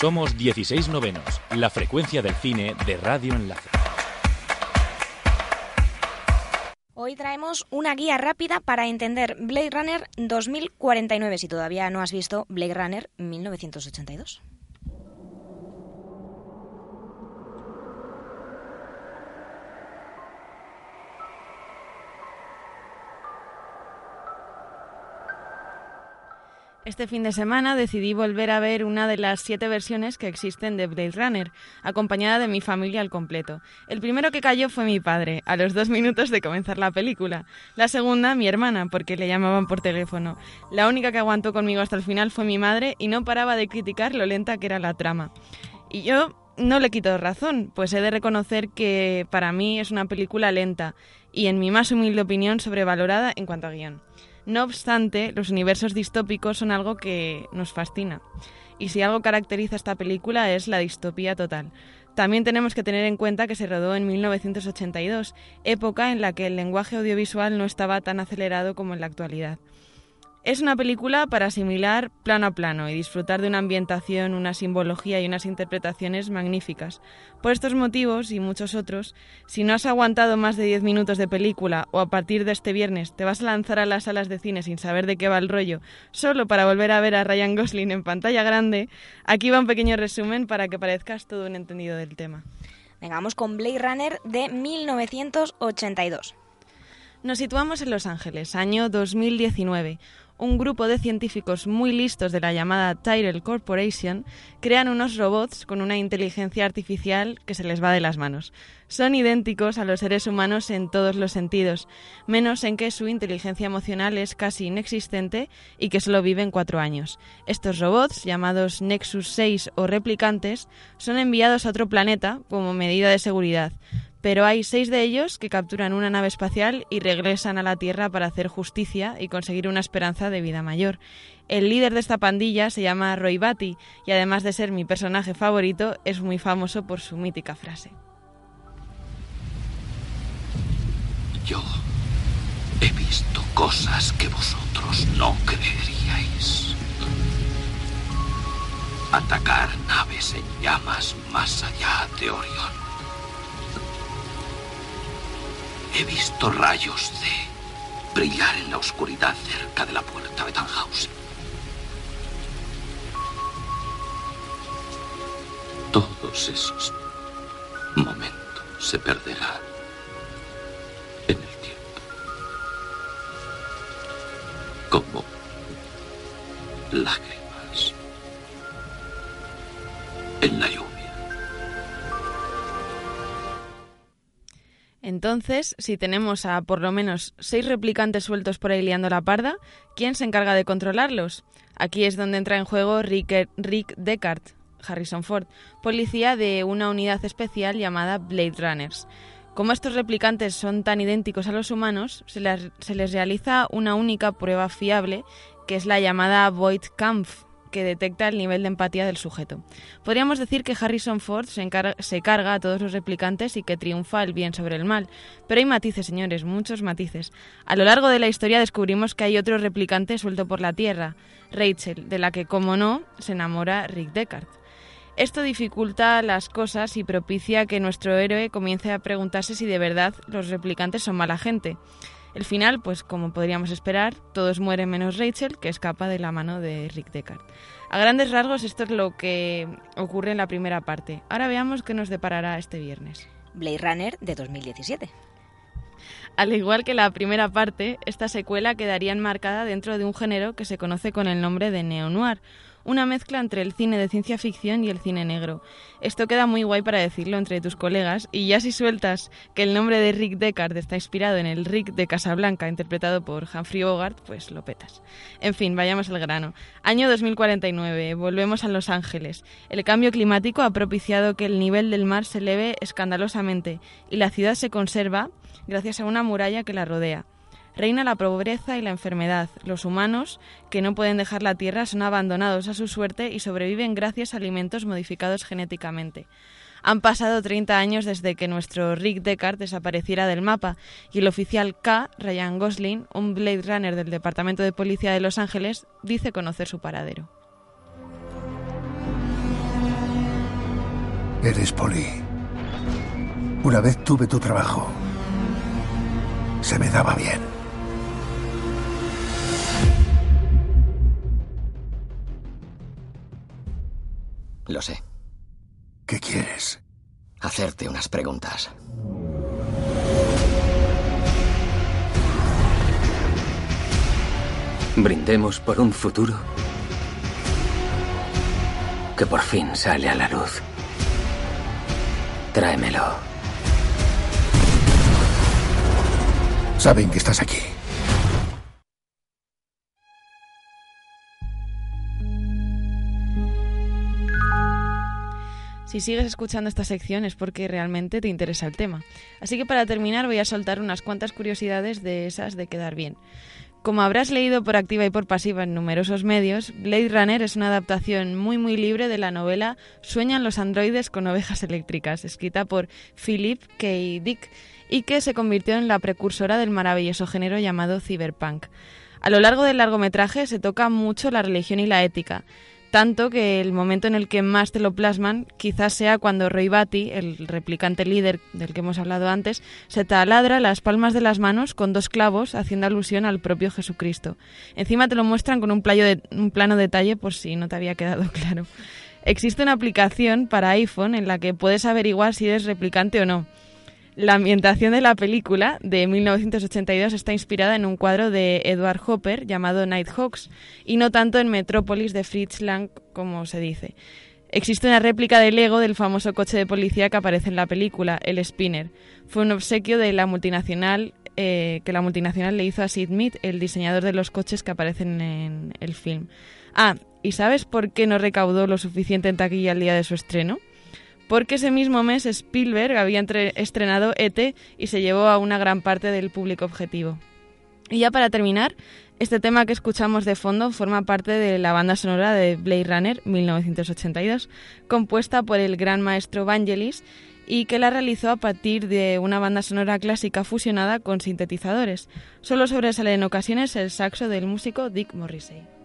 Somos 16 novenos, la frecuencia del cine de Radio Enlace. Hoy traemos una guía rápida para entender Blade Runner 2049 si todavía no has visto Blade Runner 1982. Este fin de semana decidí volver a ver una de las siete versiones que existen de Blade Runner, acompañada de mi familia al completo. El primero que cayó fue mi padre, a los dos minutos de comenzar la película. La segunda, mi hermana, porque le llamaban por teléfono. La única que aguantó conmigo hasta el final fue mi madre y no paraba de criticar lo lenta que era la trama. Y yo no le quito razón, pues he de reconocer que para mí es una película lenta y, en mi más humilde opinión, sobrevalorada en cuanto a guion. No obstante, los universos distópicos son algo que nos fascina. Y si algo caracteriza esta película es la distopía total. También tenemos que tener en cuenta que se rodó en 1982, época en la que el lenguaje audiovisual no estaba tan acelerado como en la actualidad. Es una película para asimilar plano a plano y disfrutar de una ambientación, una simbología y unas interpretaciones magníficas. Por estos motivos y muchos otros, si no has aguantado más de 10 minutos de película o a partir de este viernes te vas a lanzar a las salas de cine sin saber de qué va el rollo, solo para volver a ver a Ryan Gosling en pantalla grande, aquí va un pequeño resumen para que parezcas todo un entendido del tema. Vengamos con Blade Runner de 1982. Nos situamos en Los Ángeles, año 2019 un grupo de científicos muy listos de la llamada Tyrell Corporation crean unos robots con una inteligencia artificial que se les va de las manos. Son idénticos a los seres humanos en todos los sentidos, menos en que su inteligencia emocional es casi inexistente y que solo viven cuatro años. Estos robots, llamados Nexus 6 o replicantes, son enviados a otro planeta como medida de seguridad, pero hay seis de ellos que capturan una nave espacial y regresan a la Tierra para hacer justicia y conseguir una esperanza de vida mayor. El líder de esta pandilla se llama Roy Batty y además de ser mi personaje favorito, es muy famoso por su mítica frase. Yo he visto cosas que vosotros no creeríais. Atacar naves en llamas más allá de Orión He visto rayos de brillar en la oscuridad cerca de la puerta de Tannhausen. Todos esos momentos se perderán en el tiempo. Como lágrimas en la Entonces, si tenemos a por lo menos seis replicantes sueltos por ahí liando la parda, ¿quién se encarga de controlarlos? Aquí es donde entra en juego Rick, Rick Deckard, Harrison Ford, policía de una unidad especial llamada Blade Runners. Como estos replicantes son tan idénticos a los humanos, se les, se les realiza una única prueba fiable, que es la llamada Void Kampf, que detecta el nivel de empatía del sujeto. Podríamos decir que Harrison Ford se, carga a todos los replicantes y que triunfa el bien sobre el mal. Pero hay matices, señores, muchos matices. A lo largo de la historia descubrimos que hay otro replicante suelto por la Tierra, Rachel, de la que, como no, se enamora Rick Deckard. Esto dificulta las cosas y propicia que nuestro héroe comience a preguntarse si de verdad los replicantes son mala gente. El final, pues como podríamos esperar, todos mueren menos Rachel, que escapa de la mano de Rick Deckard. A grandes rasgos, esto es lo que ocurre en la primera parte. Ahora veamos qué nos deparará este viernes. Blade Runner de 2017. Al igual que la primera parte, esta secuela quedaría enmarcada dentro de un género que se conoce con el nombre de neo-noir, una mezcla entre el cine de ciencia ficción y el cine negro. Esto queda muy guay para decirlo entre tus colegas y ya si sueltas que el nombre de Rick Deckard está inspirado en el Rick de Casablanca interpretado por Humphrey Bogart, pues lo petas. En fin, vayamos al grano. Año 2049, volvemos a Los Ángeles. El cambio climático ha propiciado que el nivel del mar se eleve escandalosamente y la ciudad se conserva gracias a una muralla que la rodea. Reina la pobreza y la enfermedad. Los humanos, que no pueden dejar la tierra, son abandonados a su suerte y sobreviven gracias a alimentos modificados genéticamente. Han pasado 30 años desde que nuestro Rick Deckard desapareciera del mapa y el oficial K, Ryan Gosling, un Blade Runner del Departamento de Policía de Los Ángeles, dice conocer su paradero. Eres Polly. Una vez tuve tu trabajo. Se me daba bien. Lo sé. ¿Qué quieres? Hacerte unas preguntas. Brindemos por un futuro que por fin sale a la luz. Tráemelo. Saben que estás aquí. Si sigues escuchando esta sección es porque realmente te interesa el tema. Así que para terminar voy a soltar unas cuantas curiosidades de esas de quedar bien. Como habrás leído por activa y por pasiva en numerosos medios, Blade Runner es una adaptación muy muy libre de la novela Sueñan los androides con ovejas eléctricas, escrita por Philip K. Dick y que se convirtió en la precursora del maravilloso género llamado cyberpunk. A lo largo del largometraje se toca mucho la religión y la ética, tanto que el momento en el que más te lo plasman quizás sea cuando Roy Batty, el replicante líder del que hemos hablado antes, se taladra las palmas de las manos con dos clavos haciendo alusión al propio Jesucristo. Encima te lo muestran con un, de, un plano detalle por si no te había quedado claro. Existe una aplicación para iPhone en la que puedes averiguar si eres replicante o no. La ambientación de la película de 1982 está inspirada en un cuadro de Edward Hopper llamado Nighthawks y no tanto en Metrópolis de Fritz Lang como se dice. Existe una réplica de Lego del famoso coche de policía que aparece en la película, el Spinner. Fue un obsequio de la multinacional eh, que la multinacional le hizo a Sid Mead, el diseñador de los coches que aparecen en el film. Ah, ¿y sabes por qué no recaudó lo suficiente en taquilla el día de su estreno? Porque ese mismo mes Spielberg había estrenado ET y se llevó a una gran parte del público objetivo. Y ya para terminar, este tema que escuchamos de fondo forma parte de la banda sonora de Blade Runner 1982, compuesta por el gran maestro Vangelis y que la realizó a partir de una banda sonora clásica fusionada con sintetizadores. Solo sobresale en ocasiones el saxo del músico Dick Morrissey.